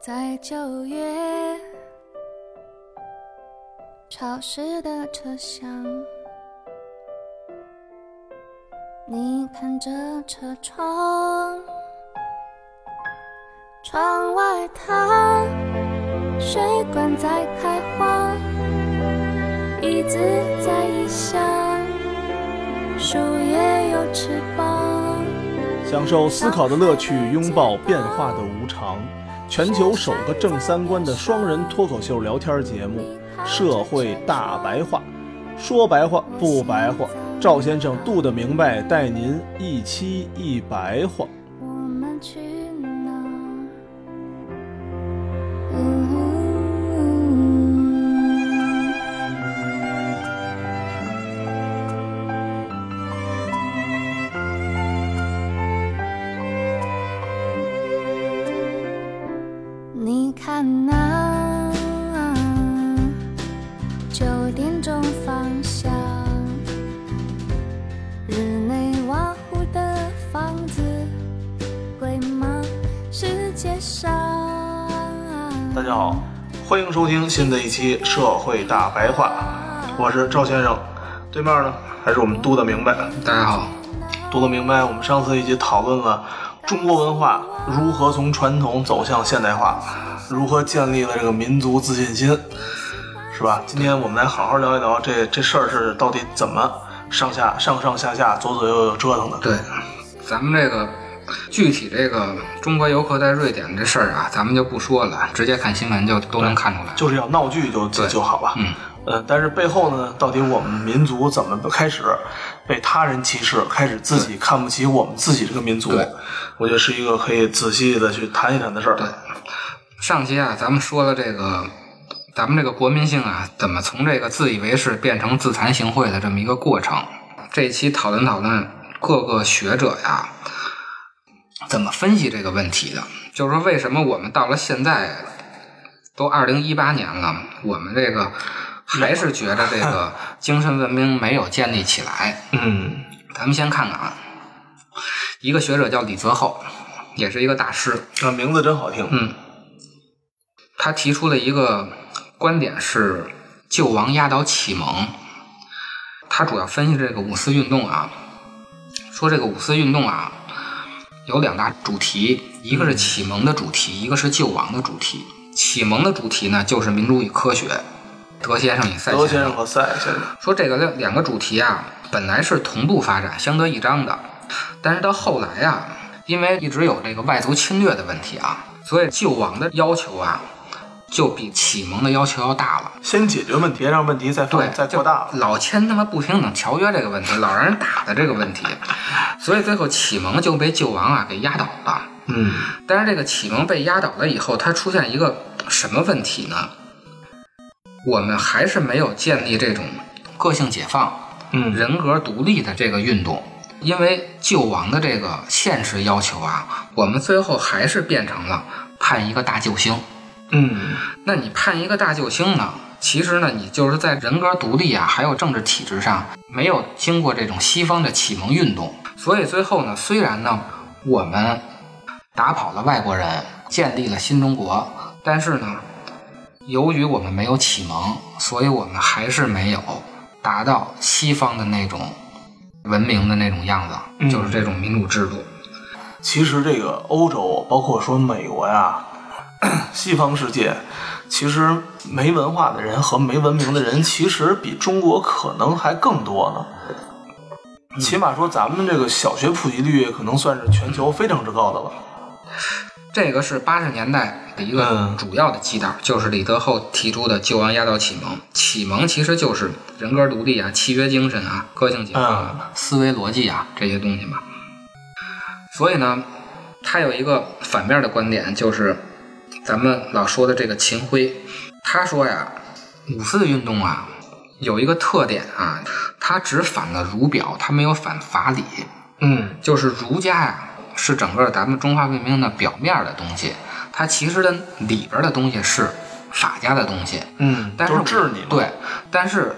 在九月潮湿的车厢，你看着车窗，窗外它水管在开花，椅子在异乡，树叶有翅膀。享受思考的乐趣，拥抱变化的无常。全球首个正三观的双人脱口秀聊天节目《社会大白话》，说白话不白话，赵先生度的明白，带您一期一白话。新的一期《社会大白话》，我是赵先生，对面呢还是我们度的明白。大家好，读的明白，我们上次一起讨论了中国文化如何从传统走向现代化，如何建立了这个民族自信心，是吧？今天我们来好好聊一聊这这事儿是到底怎么上下上上下下左左右右折腾的。对，咱们这个具体这个中国游客在瑞典这事儿啊，咱们就不说了，直接看新闻就都能看出来。就是要闹剧就就对就好了。嗯，呃，但是背后呢，到底我们民族怎么开始被他人歧视，开始自己看不起我们自己这个民族对？我觉得是一个可以仔细的去谈一谈的事儿。对上期啊，咱们说了这个，咱们这个国民性啊，怎么从这个自以为是变成自惭形秽的这么一个过程。这一期讨论讨论各个学者呀，怎么分析这个问题的？就是说，为什么我们到了现在都二零一八年了，我们这个还是觉得这个 精神文明没有建立起来？嗯咱们先看看啊，一个学者叫李泽厚，也是一个大师，啊，名字真好听。嗯，他提出了一个观点是救亡压倒启蒙。他主要分析这个五四运动啊，说这个五四运动啊有两大主题，一个是启蒙的主题，一个是救亡的主题。启蒙的主题呢就是民主与科学，德先生与赛先生德先生和赛先生，说这个两两个主题啊，本来是同步发展、相得益彰的，但是到后来啊，因为一直有这个外族侵略的问题啊，所以救亡的要求啊，就比启蒙的要求要大了。先解决问题，让问题再放对，再扩大了。老签他妈不平等条约这个问题，老让人打的这个问题，所以最后启蒙就被救亡啊给压倒了。嗯但是这个启蒙被压倒了以后，它出现一个什么问题呢？我们还是没有建立这种个性解放、嗯，人格独立的这个运动，因为救亡的这个现实要求啊，我们最后还是变成了判一个大救星。嗯那你判一个大救星呢？其实呢，你就是在人格独立啊，还有政治体制上没有经过这种西方的启蒙运动，所以最后呢，虽然呢我们打跑了外国人，建立了新中国，但是呢，由于我们没有启蒙，所以我们还是没有达到西方的那种文明的那种样子，嗯就是这种民主制度。其实这个欧洲，包括说美国呀，西方世界，其实没文化的人和没文明的人，其实比中国可能还更多呢。起码说，咱们这个小学普及率可能算是全球非常之高的了。这个是八十年代的一个嗯主要的基调，就是李德厚提出的救亡压倒启蒙。启蒙其实就是人格独立啊、契约精神啊、个性解放啊、思维逻辑啊这些东西嘛。所以呢，他有一个反面的观点，就是咱们老说的这个秦晖，他说呀，五四运动啊有一个特点啊，他只反了儒表，他没有反法理。嗯就是儒家呀，是整个咱们中华文明的表面的东西，它其实的里边的东西是法家的东西。嗯，但是。对，但是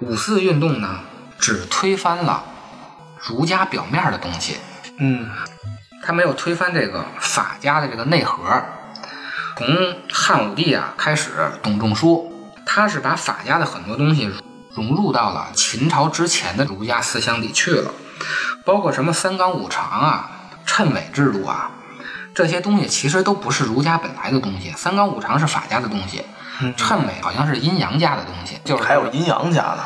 五四运动呢，只推翻了儒家表面的东西，嗯他没有推翻这个法家的这个内核。从汉武帝啊开始，董仲舒他是把法家的很多东西融入到了秦朝之前的儒家思想里去了，包括什么三纲五常啊、谶纬制度啊，这些东西其实都不是儒家本来的东西。三纲五常是法家的东西，谶纬好像是阴阳家的东西，就是还有阴阳家的。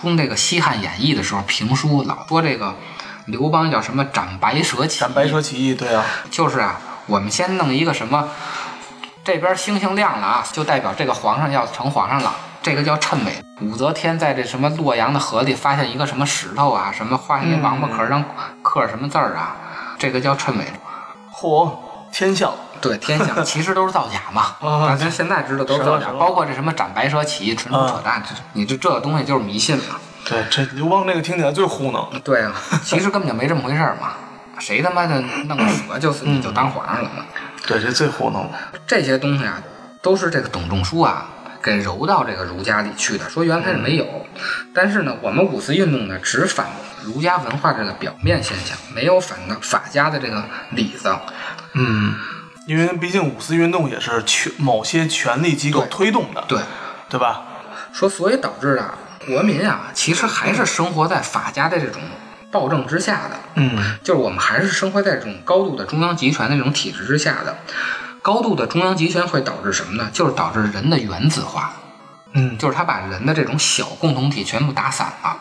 从这个《西汉演义》的时候评书老说这个刘邦叫什么斩白蛇起义，斩白蛇起义，对啊，就是啊，我们先弄一个什么，这边星星亮了啊，就代表这个皇上要成皇上了，这个叫谶纬。武则天在这什么洛阳的河里发现一个什么石头啊，什么画一王八壳上刻什么字儿啊，这个叫谶纬。嚯，天象，对天象其实都是造假嘛，啊大家现在知道都是造假包括这什么斩白蛇起义，纯属扯淡，这你这这个东西就是迷信嘛。对，这刘邦这个听起来最糊弄。对啊，其实根本就没这么回事儿嘛，谁他妈的弄个蛇就是你就当皇上了嘛？对，这最糊弄了。这些东西啊，都是这个董仲舒啊给揉到这个儒家里去的。说原来是没有，但是呢，我们五四运动呢只反儒家文化这个表面现象，没有反的法家的这个里子。嗯，因为毕竟五四运动也是权某些权力机构推动的，对，对吧？说所以导致啊，国民啊其实还是生活在法家的这种暴政之下的。嗯，就是我们还是生活在这种高度的中央集权的这种体制之下的。高度的中央集权会导致什么呢？就是导致人的原子化，嗯，就是他把人的这种小共同体全部打散了。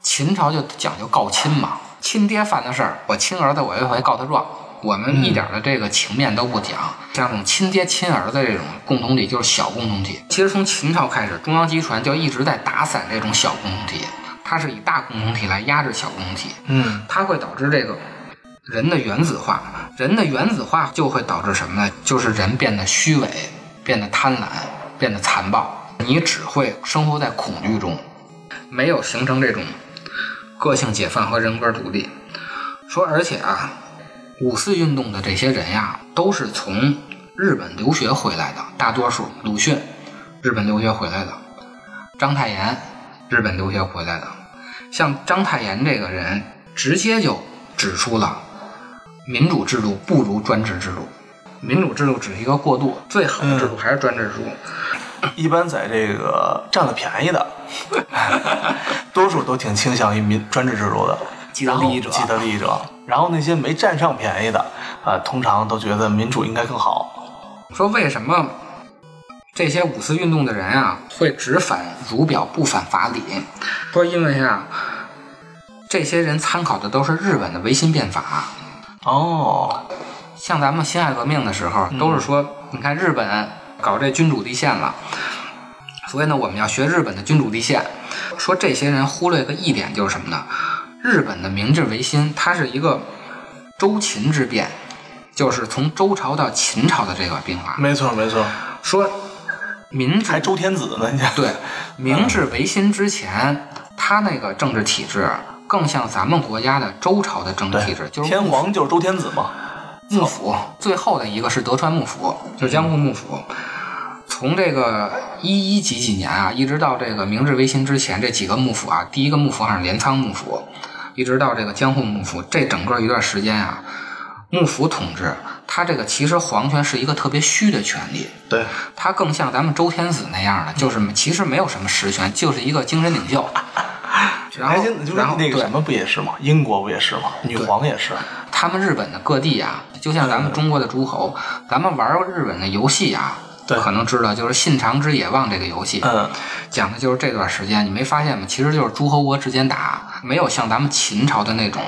秦朝就讲究告亲嘛，亲爹犯的事儿，我亲儿子我也会告他状。我们一点的这个情面都不讲，像这种亲爹亲儿子这种共同体就是小共同体。其实从秦朝开始，中央集权就一直在打散这种小共同体，它是以大共同体来压制小共同体。嗯，它会导致这个人的原子化，人的原子化就会导致什么呢？就是人变得虚伪，变得贪婪，变得残暴。你只会生活在恐惧中，没有形成这种个性解放和人格独立。说，而且啊，五四运动的这些人呀，都是从日本留学回来的，大多数鲁迅，日本留学回来的，章太炎，日本留学回来的。像章太炎这个人，直接就指出了民主制度不如专制制度，民主制度只是一个过渡，最好的制度还是专制制度。一般在这个占了便宜的，多数都挺倾向于民专制制度的，既得利益者既得利益者。然后那些没占上便宜的，啊、通常都觉得民主应该更好。说为什么这些五四运动的人啊会只反儒表不反法理？说因为啊，这些人参考的都是日本的维新变法。哦，像咱们辛亥革命的时候，都是说，你看日本搞这君主立宪了，所以呢，我们要学日本的君主立宪。说这些人忽略个一点就是什么呢？日本的明治维新，它是一个周秦之变，就是从周朝到秦朝的这个变化。没错没错，说明治还周天子呢，你看。对，明治维新之前，他那个政治体制更像咱们国家的周朝的政治体制，就是天皇就是周天子嘛。幕府，最后的一个是德川幕府，就是江户幕府。从这个一一几几年啊，一直到这个明治维新之前，这几个幕府啊，第一个幕府好像是镰仓幕府，一直到这个江户幕府，这整个一段时间啊，幕府统治，它这个其实皇权是一个特别虚的权利，对，它更像咱们周天子那样的，就是其实没有什么实权，就是一个精神领袖。然后然后那个什么不也是吗？英国不也是吗？女皇也是。他们日本的各地啊，就像咱们中国的诸侯，咱们玩过日本的游戏啊，对可能知道，就是《信长之野望》这个游戏，嗯，讲的就是这段时间，你没发现吗？其实就是诸侯国之间打，没有像咱们秦朝的那种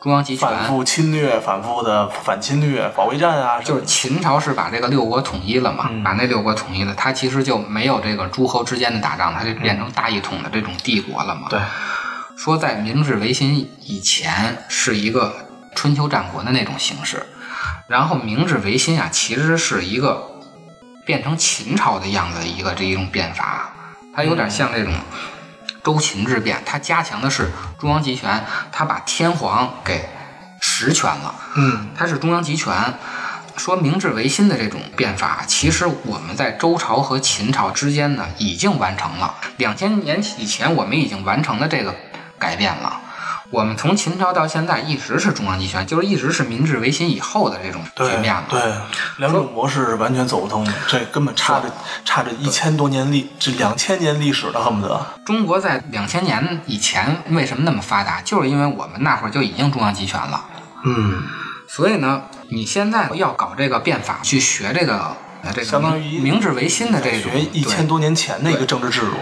中央集权。反复侵略，反复的反侵略、保卫战啊，就是秦朝是把这个六国统一了嘛，把那六国统一了，它其实就没有这个诸侯之间的打仗，它就变成大一统的这种帝国了嘛。对，说在明治维新以前是一个春秋战国的那种形式，然后明治维新啊，其实是一个变成秦朝的样子的一个这一种变法，它有点像这种周秦之变，它加强的是中央集权，它把天皇给实权了，嗯，它是中央集权。说明治维新的这种变法，其实我们在周朝和秦朝之间呢已经完成了。两千年以前，我们已经完成了这个改变了。我们从秦朝到现在一直是中央集权，就是一直是明治维新以后的这种局面嘛。对，两种模式是完全走不通的，这根本差着差着一千多年历，这两千年历史了，恨不得。中国在两千年以前为什么那么发达？就是因为我们那会儿就已经中央集权了。嗯，所以呢，你现在要搞这个变法，去学这个呃这个相当于明治维新的这种学一千多年前的一个政治制度。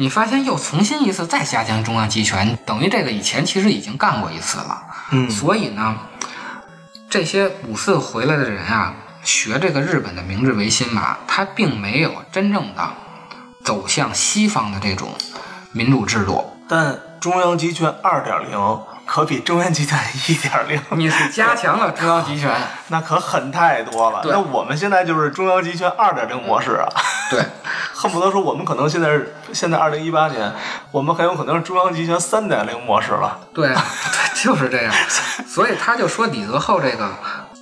你发现又重新一次再加强中央集权，等于这个以前其实已经干过一次了。嗯，所以呢，这些五四回来的人啊，学这个日本的明治维新吧，他并没有真正的走向西方的这种民主制度。但中央集权二点零可比中央集权一点零，你是加强了中央集权，那可狠太多了。那我们现在就是中央集权二点零模式啊。对，恨不得说我们可能现在是现在二零一八年，我们很有可能是中央集权三点零模式了。对，对，就是这样。所以他就说李泽厚这个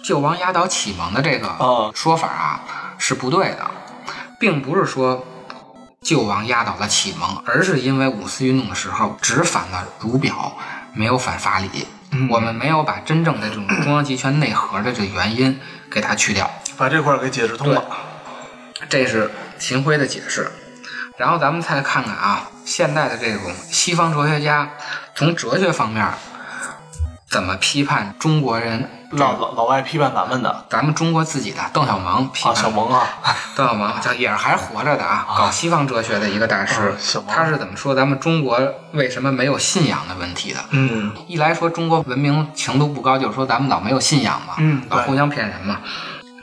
救亡压倒启蒙的这个说法啊是不对的，并不是说救亡压倒了启蒙，而是因为五四运动的时候只反了儒表。没有反法理，我们没有把真正的这种中央集权内核的这原因给它去掉，把这块儿给解释通了。这是秦晖的解释。然后咱们再看看啊，现代的这种西方哲学家从哲学方面怎么批判中国人。老老老外批判咱们的，咱们中国自己的邓小萌批判小萌啊，邓小萌叫也是还活着的啊，搞西方哲学的一个大师。他是怎么说咱们中国为什么没有信仰的问题的？嗯，一来说中国文明程度不高，就是说咱们老没有信仰嘛，嗯，老互相骗人嘛。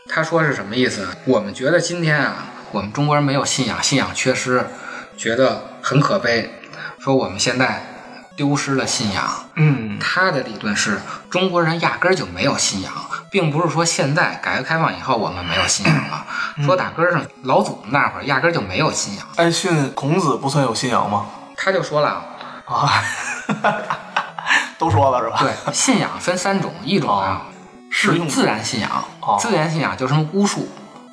他说是什么意思？我们觉得今天啊，我们中国人没有信仰，信仰缺失，觉得很可悲。说我们现在。丢失了信仰。嗯，他的理论是中国人压根儿就没有信仰，并不是说现在改革开放以后我们没有信仰了。说打根儿上老祖宗那会儿压根儿就没有信仰。爱信孔子不算有信仰吗？他就说了啊，都说了是吧？对，信仰分三种，一种啊是自然信仰，自然信仰就是什么巫术、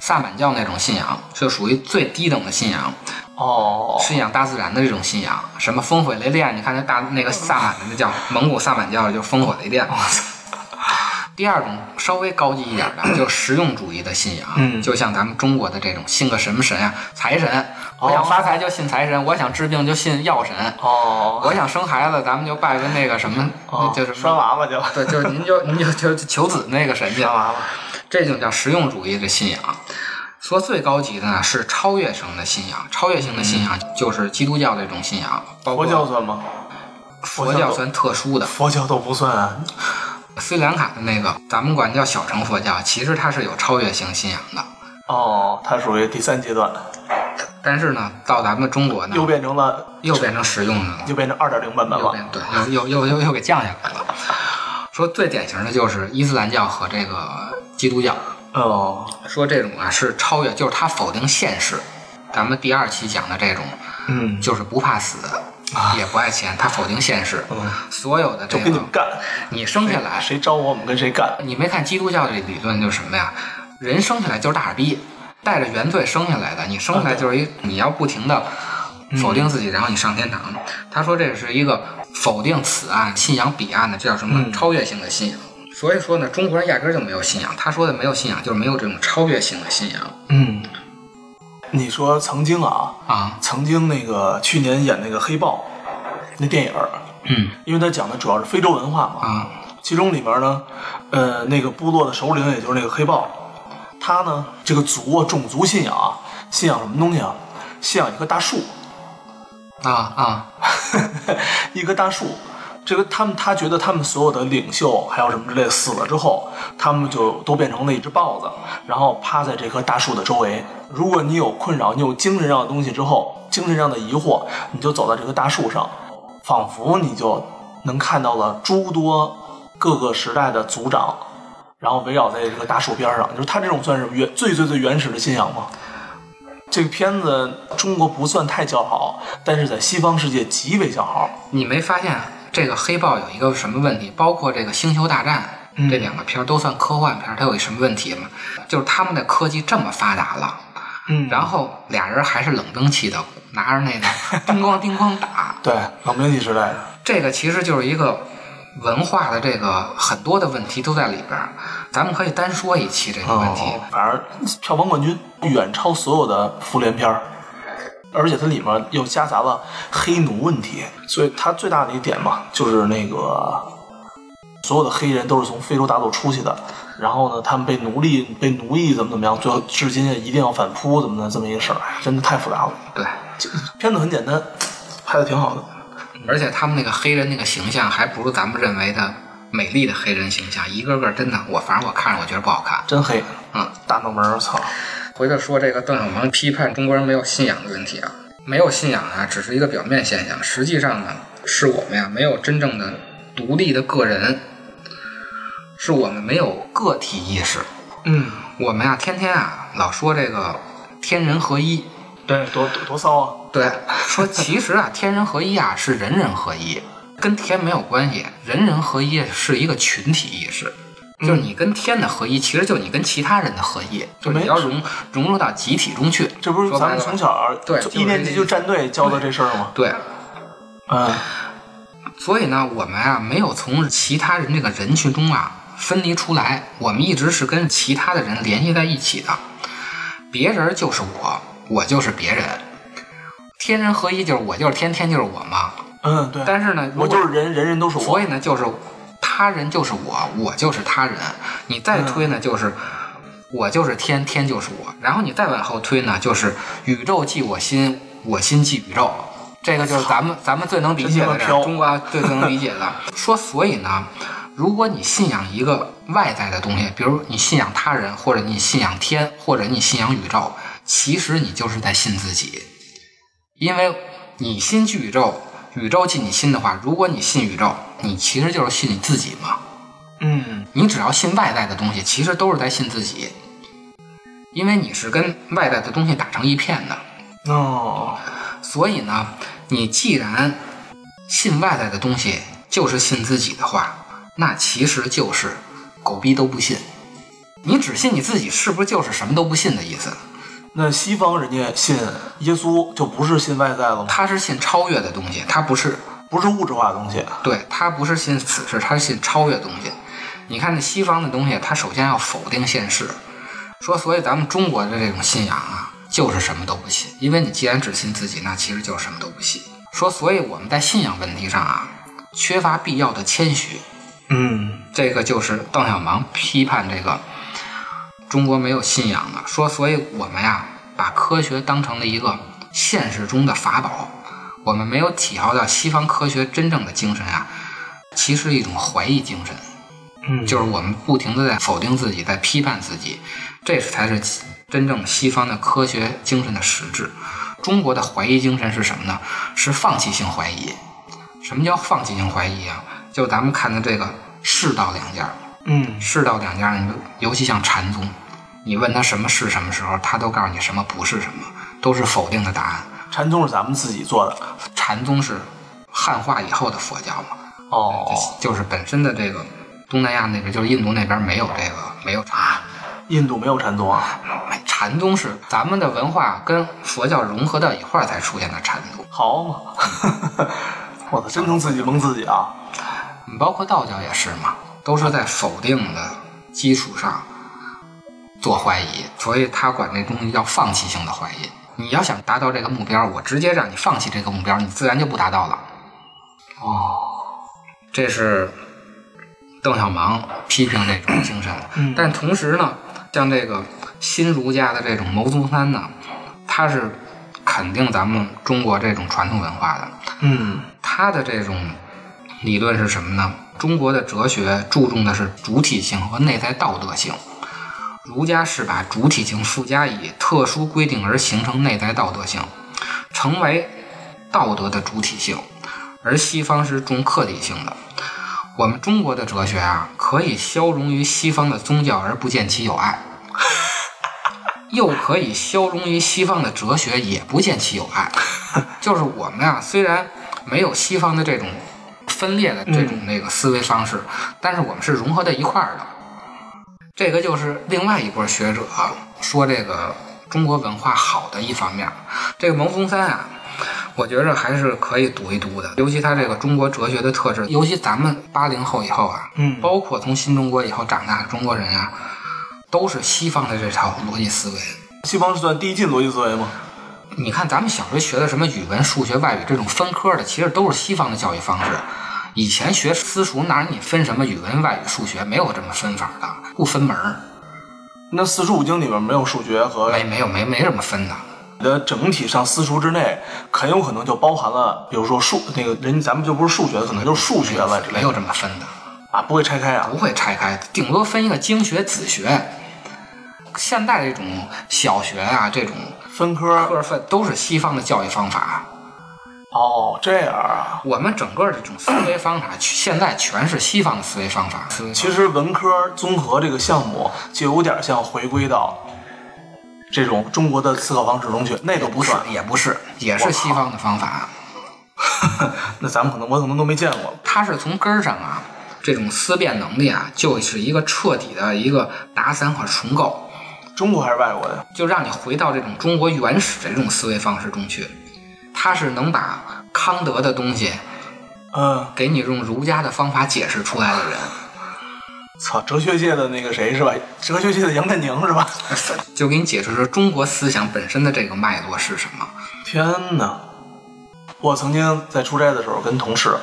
萨满教那种信仰，就属于最低等的信仰。哦，信仰大自然的这种信仰，什么烽火雷电？你看那大那个萨满的那叫蒙古萨满教，就烽火雷电。第二种稍微高级一点的，就实用主义的信仰，嗯，就像咱们中国的这种信个什么神啊，财神。我想发财就信财神，我想治病就信药神。哦，我想生孩子，咱们就拜个那个什么，就是拴娃娃就。对，就是您就您就就求子那个神去。娃娃，这就叫实用主义的信仰。说最高级的呢是超越性的信仰，超越性的信仰就是基督教这种信仰。包括佛教算吗？佛教算特殊的，佛教都不算啊。斯里兰卡的那个，咱们管叫小乘佛教，其实它是有超越性信仰的。哦，它属于第三阶段。但是呢，到咱们中国呢，又变成了，又变成实用的了，又变成二点零版本了。对，又又又又又给降下来了。说最典型的就是伊斯兰教和这个基督教。哦，说这种啊是超越，就是他否定现实。咱们第二期讲的这种，嗯，就是不怕死，也不爱钱，他否定现实。嗯，所有的这个，就跟你们干。你生下来，谁招我，我们跟谁干。你没看基督教这理论就是什么呀？人生下来就是大傻逼，带着原罪生下来的。你生下来就是一，你要不停的否定自己，然后你上天堂。他说这是一个否定此岸、信仰彼岸的，这叫什么？超越性的信仰。所以说呢，中国人压根儿就没有信仰。他说的没有信仰，就是没有这种超越性的信仰。嗯，你说曾经啊啊，曾经那个去年演那个黑豹那电影嗯，因为他讲的主要是非洲文化嘛啊，其中里边呢，呃，那个部落的首领也就是那个黑豹，他呢这个族种族信仰啊，信仰什么东西啊？信仰一棵大树啊啊，一棵大树。这个他们，他觉得他们所有的领袖还有什么之类死了之后，他们就都变成了一只豹子，然后趴在这棵大树的周围。如果你有困扰，你有精神上的东西之后，精神上的疑惑，你就走到这棵大树上，仿佛你就能看到了诸多各个时代的族长，然后围绕在这个大树边上。就是他这种算是原最最最原始的信仰吗？这个片子中国不算太叫好，但是在西方世界极为叫好。你没发现？这个黑豹有一个什么问题？包括这个《星球大战》这两个片儿都算科幻片，它有一什么问题吗？就是他们的科技这么发达了，嗯，然后俩人还是冷兵器的，拿着那个 叮咣叮咣打。对，冷兵器时代的。这个其实就是一个文化的这个很多的问题都在里边儿，咱们可以单说一期这个问题。哦，反正票房冠军远超所有的复联片儿，而且它里面又夹杂了黑奴问题，所以它最大的一点嘛，就是那个所有的黑人都是从非洲大陆出去的，然后呢，他们被奴隶、被奴役怎么怎么样，最后至今也一定要反扑，怎么的这么一个事儿，哎真的太复杂了。对，片子很简单，拍的挺好的。而且他们那个黑人那个形象还不如咱们认为的美丽的黑人形象，一个个真的，我反正我看着我觉得不好看。真黑，嗯，大脑门儿，操！回头说这个邓小平批判中国人没有信仰的问题啊，没有信仰啊，只是一个表面现象，实际上呢，是我们呀没有真正的独立的个人，是我们没有个体意识。嗯，我们呀天天啊老说这个天人合一，对，多多多骚啊！对，说其实啊天人合一啊是人人合一，跟天没有关系，人人合一是一个群体意识。就是你跟天的合一，其实就是你跟其他人的合一，就是你要融融入到集体中去。这不是咱们从小对就一年级就站队教的这事儿吗？对，嗯，所以呢，我们啊没有从其他人这个人群中啊分离出来，我们一直是跟其他的人联系在一起的。别人就是我，我就是别人，天人合一就是我就是天，天就是我嘛。嗯，对，但是呢，我就是人，人人都是我。所以呢，就是他人就是我，我就是他人。你再推呢，就是我就是天，天就是我。然后你再往后推呢，就是宇宙即我心，我心即宇宙。这个就是咱们咱们最能理解的中国最最能理解的。说所以呢，如果你信仰一个外在的东西，比如你信仰他人，或者你信仰天，或者你信仰宇宙，其实你就是在信自己，因为你心即宇宙，宇宙即你心的话，如果你信宇宙，你其实就是信你自己嘛。嗯，你只要信外在的东西，其实都是在信自己，因为你是跟外在的东西打成一片的。哦，所以呢，你既然信外在的东西就是信自己的话，那其实就是狗逼都不信。你只信你自己，是不是就是什么都不信的意思？那西方人家信耶稣就不是信外在了吗？他是信超越的东西，他不是不是物质化的东西。对他不是信此事，他是信超越的东西。你看那西方的东西，他首先要否定现世，说所以咱们中国的这种信仰啊，就是什么都不信，因为你既然只信自己，那其实就是什么都不信。说所以我们在信仰问题上啊，缺乏必要的谦虚，嗯，这个就是邓小平批判这个中国没有信仰的，说所以我们呀把科学当成了一个现实中的法宝，我们没有体会到西方科学真正的精神啊，其实是一种怀疑精神，嗯就是我们不停的在否定自己，在批判自己，这才是真正西方的科学精神的实质。中国的怀疑精神是什么呢？是放弃性怀疑。什么叫放弃性怀疑啊？就咱们看的这个世道两家，嗯，世道两家，你们尤其像禅宗，你问他什么是什么时候，他都告诉你什么不是什么，都是否定的答案。禅宗是咱们自己做的。禅宗是汉化以后的佛教嘛，哦，就是本身的这个东南亚那边，就是印度那边没有这个没有禅。印度没有禅宗啊。禅宗是咱们的文化跟佛教融合到一块儿才出现的禅宗，好嘛，我操，真能自己蒙自己啊！你包括道教也是嘛，都是在否定的基础上做怀疑，所以他管这东西叫放弃性的怀疑。你要想达到这个目标，我直接让你放弃这个目标，你自然就不达到了。哦，这是邓小芒批评这种精神。嗯但同时呢，像这个新儒家的这种牟宗三呢，他是肯定咱们中国这种传统文化的。嗯他的这种理论是什么呢？中国的哲学注重的是主体性和内在道德性，儒家是把主体性附加以特殊规定而形成内在道德性，成为道德的主体性，而西方是重客体性的。我们中国的哲学啊，可以消融于西方的宗教而不见其有碍，又可以消融于西方的哲学也不见其有碍。就是我们啊，虽然没有西方的这种分裂的这种那个思维方式，但是我们是融合在一块儿的。这个就是另外一波学者说这个中国文化好的一方面。这个牟宗三啊，我觉着还是可以读一读的，尤其他这个中国哲学的特质，尤其咱们八零后以后啊，嗯包括从新中国以后长大的中国人啊，都是西方的这套逻辑思维。西方是算递进逻辑思维吗？你看咱们小学学的什么语文、数学、外语这种分科的，其实都是西方的教育方式。以前学私塾哪让你分什么语文、外语、数学，没有这么分法的，不分门儿，那四书五经里面没有数学和没没有没没这么分的。你的整体上私塾之内，很有可能就包含了，比如说数那个人，咱们就不是数学，可能就是数学了之类的没有这么分的，啊，不会拆开啊不。会拆开，顶多分一个经学、子学。现在这种小学啊，这种分科科分都是西方的教育方法，哦，这样啊。我们整个这种思维方法，现在全是西方的思维方法。其实文科综合这个项目就有点像回归到这种中国的思考方式中去，那都不是算。，也不是，也是西方的方法。那咱们可能我可能都没见过。它是从根儿上啊，这种思辨能力啊，就是一个彻底的一个打散和重构，中国还是外国的？就让你回到这种中国原始的这种思维方式中去。它是能把康德的东西嗯，给你用儒家的方法解释出来的人，操，哲学界的那个谁是吧？哲学界的杨振宁是吧？就给你解释说中国思想本身的这个脉络是什么。天哪！我曾经在出差的时候跟同事，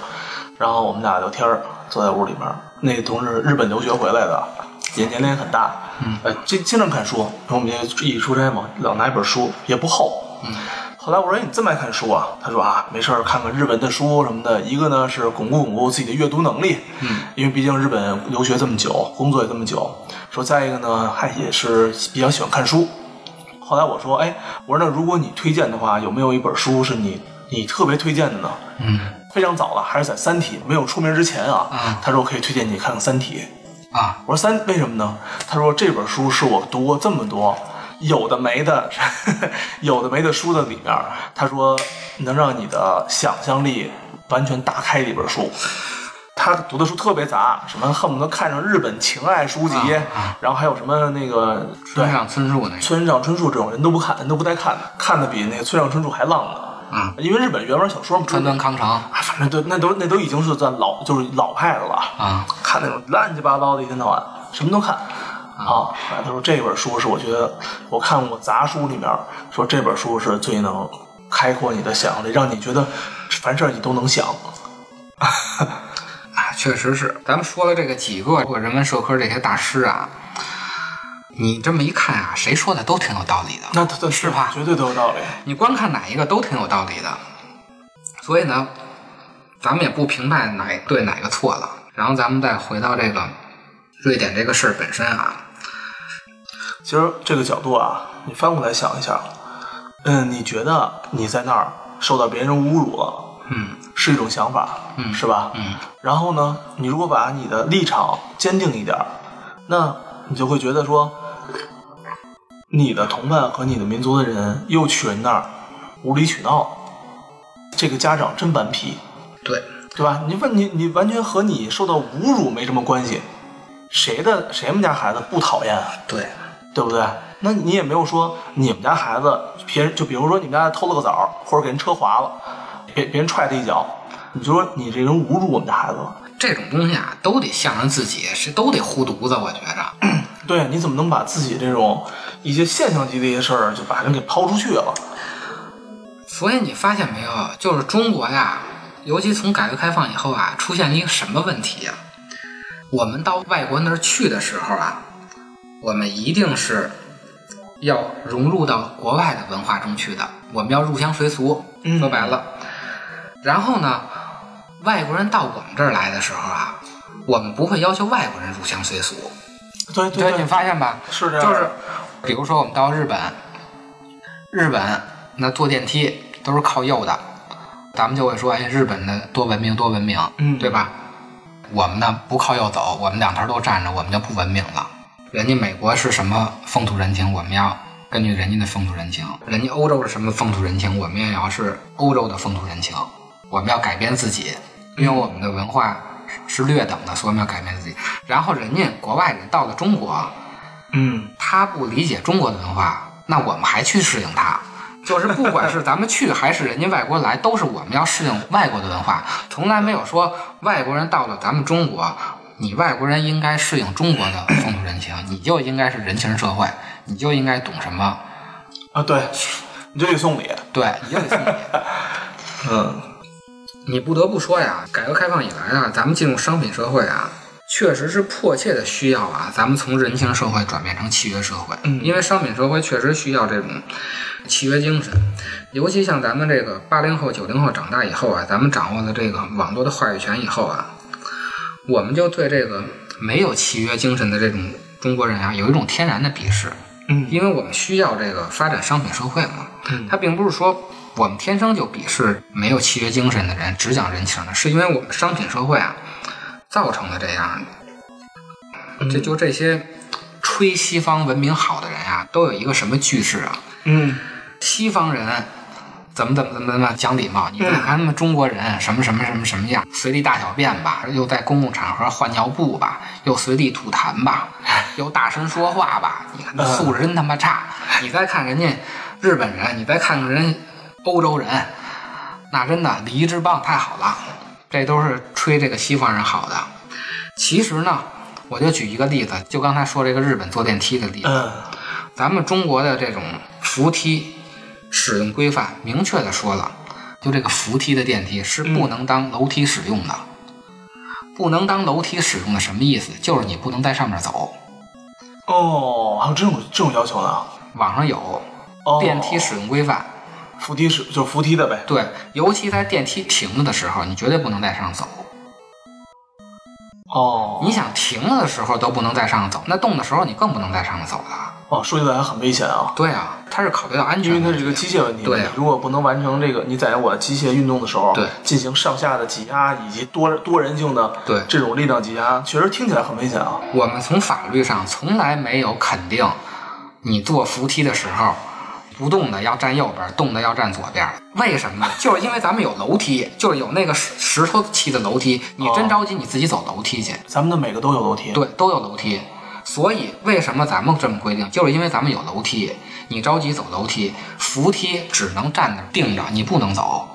然后我们俩聊天儿，坐在屋里面。那个同事日本留学回来的，也年龄也很大，嗯，呃，经经常看书。然后我们就一起出差嘛，老拿一本书，也不厚，嗯。后来我说：“哎，你这么爱看书啊？”他说：“啊，没事儿，看看日文的书什么的。一个呢是巩固巩固自己的阅读能力，嗯，因为毕竟日本留学这么久，工作也这么久。说再一个呢，还也是比较喜欢看书。后来我说，哎，我说那如果你推荐的话，有没有一本书是你你特别推荐的呢？嗯非常早了，还是在《三体》没有出名之前啊。啊他说我可以推荐你看看《三体》。啊，我说三为什么呢？他说这本书是我读过这么多有的没的 有的没的书的里面，他说能让你的想象力完全打开的一本书。他读的书特别杂，什么恨不得看上日本情爱书籍，啊然后还有什么那个村上春树那个村上春树这种人都不看，人都不带看的，看的比那个村上春树还浪呢。啊，因为日本原文小说嘛，川端康成啊，反正都那都那都已经是在老就是老派的了。啊，看那种乱七八糟的，一天到晚什么都看啊。他说这本书是我觉得我看过杂书里面说这本书是最能开阔你的想象力，让你觉得凡事你都能想。啊，确实是。咱们说了这个几个人文社科这些大师啊，你这么一看啊，谁说的都挺有道理的。那他的是吧绝对都有道理。你光看哪一个都挺有道理的。所以呢，咱们也不评判哪对哪个错了。然后咱们再回到这个瑞典这个事儿本身啊，其实这个角度啊，你翻过来想一下，嗯，你觉得你在那儿受到别人侮辱了，嗯是一种想法，嗯是吧？嗯然后呢，你如果把你的立场坚定一点儿，那你就会觉得说，你的同伴和你的民族的人又去人那儿无理取闹，这个家长真顽皮，对，对吧？你问你你完全和你受到侮辱没什么关系，谁的谁们家孩子不讨厌啊？对，对不对？那你也没有说你们家孩子别人就比如说你们家偷了个枣，或者给人车划了，别别人踹他一脚，你就说你这人侮辱我们家孩子了。这种东西啊，都得向着自己，是都得护犊子。我觉着，对，你怎么能把自己这种一些现象级的一些事儿，就把人给抛出去了？所以你发现没有，就是中国呀，尤其从改革开放以后啊，出现了一个什么问题呀？我们到外国那儿去的时候啊，我们一定是要融入到国外的文化中去的，我们要入乡随俗。嗯说白了，然后呢，外国人到我们这儿来的时候啊，我们不会要求外国人入乡随俗。对，对对你，发现吧？是这样。就是，比如说我们到日本，日本那坐电梯都是靠右的，咱们就会说，哎，日本的多文明，多文明，嗯对吧？我们呢不靠右走，我们两头都站着，我们就不文明了。人家美国是什么风土人情，我们要根据人家的风土人情；人家欧洲是什么风土人情，我们也要是欧洲的风土人情。我们要改变自己，因为我们的文化是略等的，所以我们要改变自己。然后人家国外人到了中国，嗯，他不理解中国的文化，那我们还去适应他，就是不管是咱们去还是人家外国来，都是我们要适应外国的文化，从来没有说外国人到了咱们中国，你外国人应该适应中国的风土人情，你就应该是人情社会，你就应该懂什么，啊，对，你就得送礼。对，你就得送礼。嗯你不得不说呀，改革开放以来啊，咱们进入商品社会啊，确实是迫切的需要啊，咱们从人情社会转变成契约社会。嗯因为商品社会确实需要这种契约精神，尤其像咱们这个八零后、九零后长大以后啊，咱们掌握了这个网络的话语权以后啊，我们就对这个没有契约精神的这种中国人啊，有一种天然的鄙视。嗯因为我们需要这个发展商品社会嘛，嗯它并不是说我们天生就鄙视没有契约精神的人，只讲人情的，是因为我们商品社会啊造成的这样的。这就这些吹西方文明好的人啊，都有一个什么句式啊？嗯西方人怎么怎么怎么怎么讲礼貌，你看看他们中国人什么什么什么什么样，随地大小便吧，又在公共场合换尿布吧，又随地吐痰吧，又大声说话吧，你看那素质真他妈差。你再看人家日本人，你再看看人欧洲人，那真的礼仪之邦太好了，这都是吹这个西方人好的。其实呢，我就举一个例子，就刚才说这个日本坐电梯的例子，嗯咱们中国的这种扶梯使用规范明确的说了，就这个扶梯的电梯是不能当楼梯使用的。不能当楼梯使用的什么意思？就是你不能在上面走。哦，还有这种这种要求呢？网上有哦，电梯使用规范，扶梯使就是扶梯的呗。对，尤其在电梯停了的时候，你绝对不能在上走。哦，你想停了的时候都不能在上走，那动的时候你更不能在上面走了。哦，说起来还很危险啊，对啊，它是考虑到安全因为它是个机械问题。对啊如果不能完成这个，你在我机械运动的时候，对进行上下的挤压以及多多人性的对这种力量挤压，确实听起来很危险啊。我们从法律上从来没有肯定你坐扶梯的时候，不动的要站右边，动的要站左边。为什么呢？就是因为咱们有楼梯，就是有那个石石头砌的楼梯。你真着急，你自己走楼梯去。咱们的每个都有楼梯。对，都有楼梯。所以为什么咱们这么规定？就是因为咱们有楼梯，你着急走楼梯，扶梯只能站那儿定着，你不能走。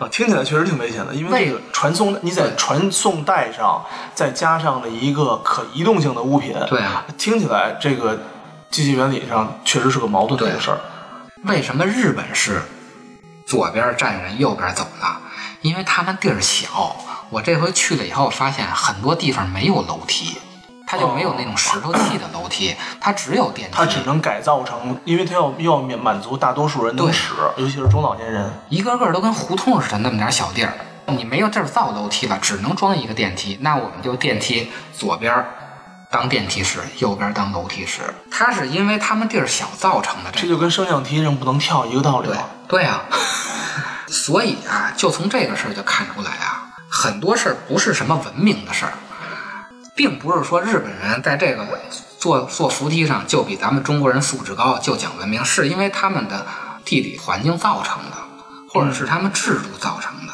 啊，听起来确实挺危险的，因为为这个传送你在传送带上再加上了一个可移动性的物品，对啊，听起来这个机器原理上确实是个矛盾的事儿。为什么日本是左边站人，右边走呢？因为他们地儿小。我这回去了以后，发现很多地方没有楼梯，它就没有那种石头砌的楼梯，它只有电梯。它只能改造成，因为它要要满满足大多数人能对使，尤其是中老年人。一个个都跟胡同似的，那么点小地儿，你没有地儿造楼梯了，只能装一个电梯。那我们就电梯左边当电梯室，右边当楼梯室。它是因为他们地儿小造成的这个。这就跟升降梯上不能跳一个道理对。对啊，所以啊，就从这个事儿就看出来啊，很多事儿不是什么文明的事儿，并不是说日本人在这个坐坐扶梯上就比咱们中国人素质高，就讲文明，是因为他们的地理环境造成的，或者是他们制度造成的。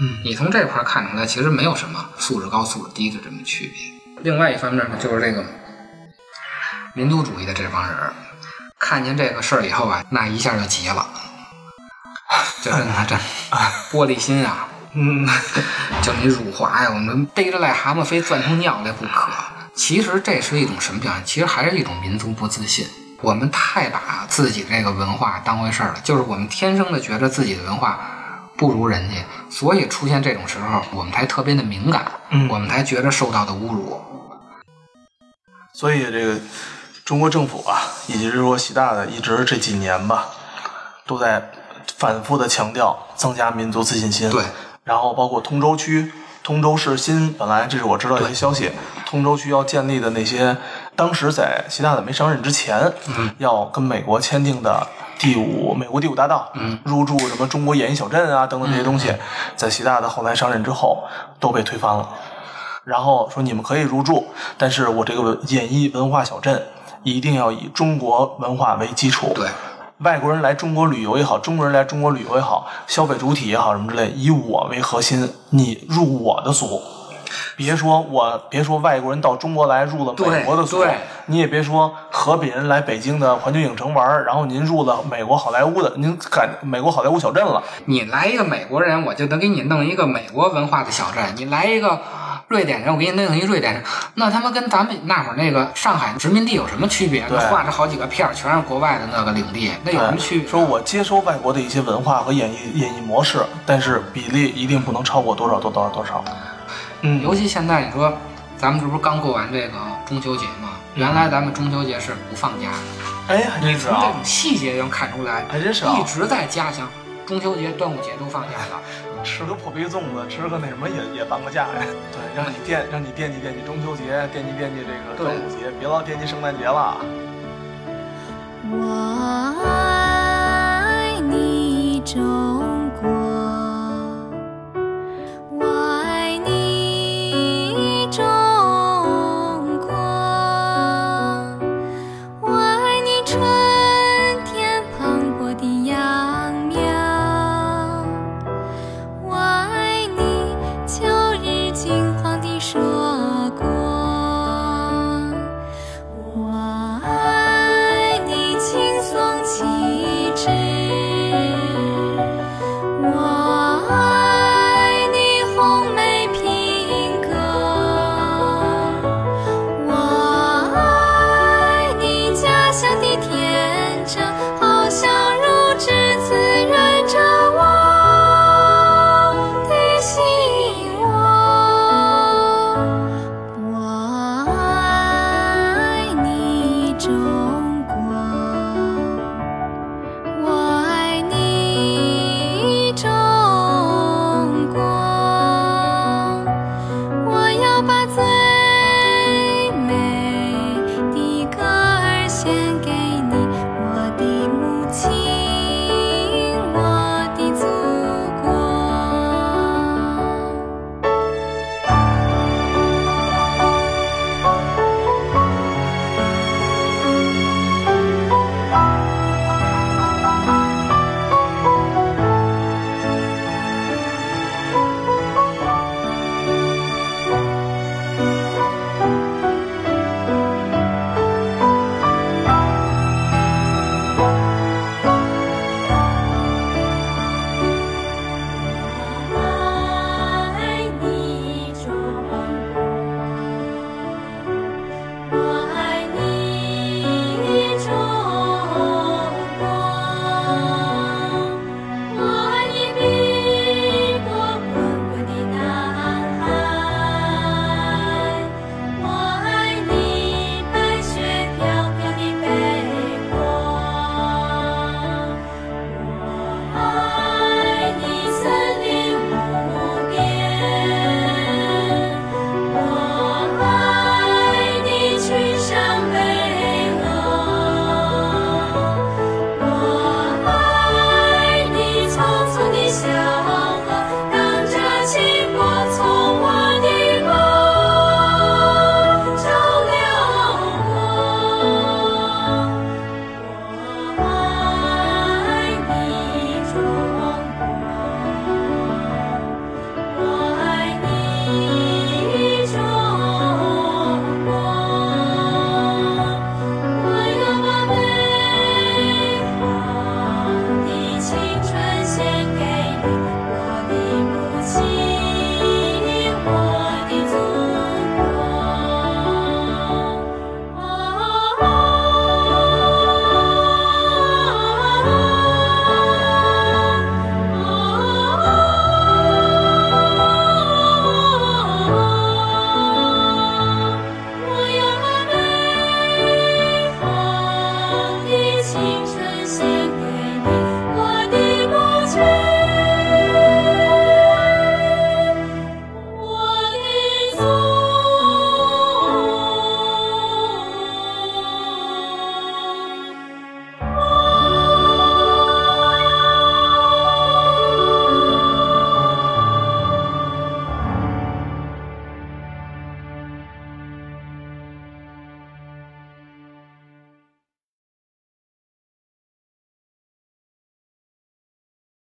嗯，你从这块儿看出来，其实没有什么素质高、素质低的这么区别。另外一方面呢，就是这个民族主义的这帮人儿，看见这个事儿以后啊，那一下就急了，这真的真 玻璃心啊！嗯，就你辱华呀，我们逮着癞蛤蟆非钻出尿来不可。其实这是一种什么表现？其实还是一种民族不自信。我们太把自己这个文化当回事儿了，就是我们天生的觉得自己的文化不如人家，所以出现这种时候，我们才特别的敏感，嗯我们才觉得受到的侮辱。所以这个中国政府啊，以及是说习大大，一直这几年吧，都在反复的强调增加民族自信心。对，然后包括通州区、通州市新，本来这是我知道一些消息，通州区要建立的那些，当时在习大大没上任之前，嗯要跟美国签订的第五美国第五大道，嗯入驻什么中国演艺小镇啊等等这些东西，在习大大后来上任之后都被推翻了。然后说你们可以入驻，但是我这个演艺文化小镇一定要以中国文化为基础。对，外国人来中国旅游也好，中国人来中国旅游也好，消费主体也好，什么之类，以我为核心，你入我的俗。别说我，别说外国人到中国来入了美国的俗，你也别说河北人来北京的环球影城玩，然后您入了美国好莱坞的，您赶美国好莱坞小镇了。你来一个美国人，我就能给你弄一个美国文化的小镇；你来一个瑞典人，我给你弄一瑞典人。那他妈跟咱们那会儿那个上海殖民地有什么区别？那画着好几个片儿，全是国外的那个领地，那有什么区别？说我接收外国的一些文化和演绎演绎模式，但是比例一定不能超过多少多多少多少。嗯，尤其现在你说，咱们这不是刚过完这个中秋节吗？原来咱们中秋节是不放假的。哎，你从这种细节就能看出来，还真是一直在家乡，中秋节、端午节都放假了。吃个破逼粽子，吃个那什么也也放个假呀。对，让你惦让你惦记惦记中秋节，惦记惦记这个端午节，别老惦记圣诞节了。我。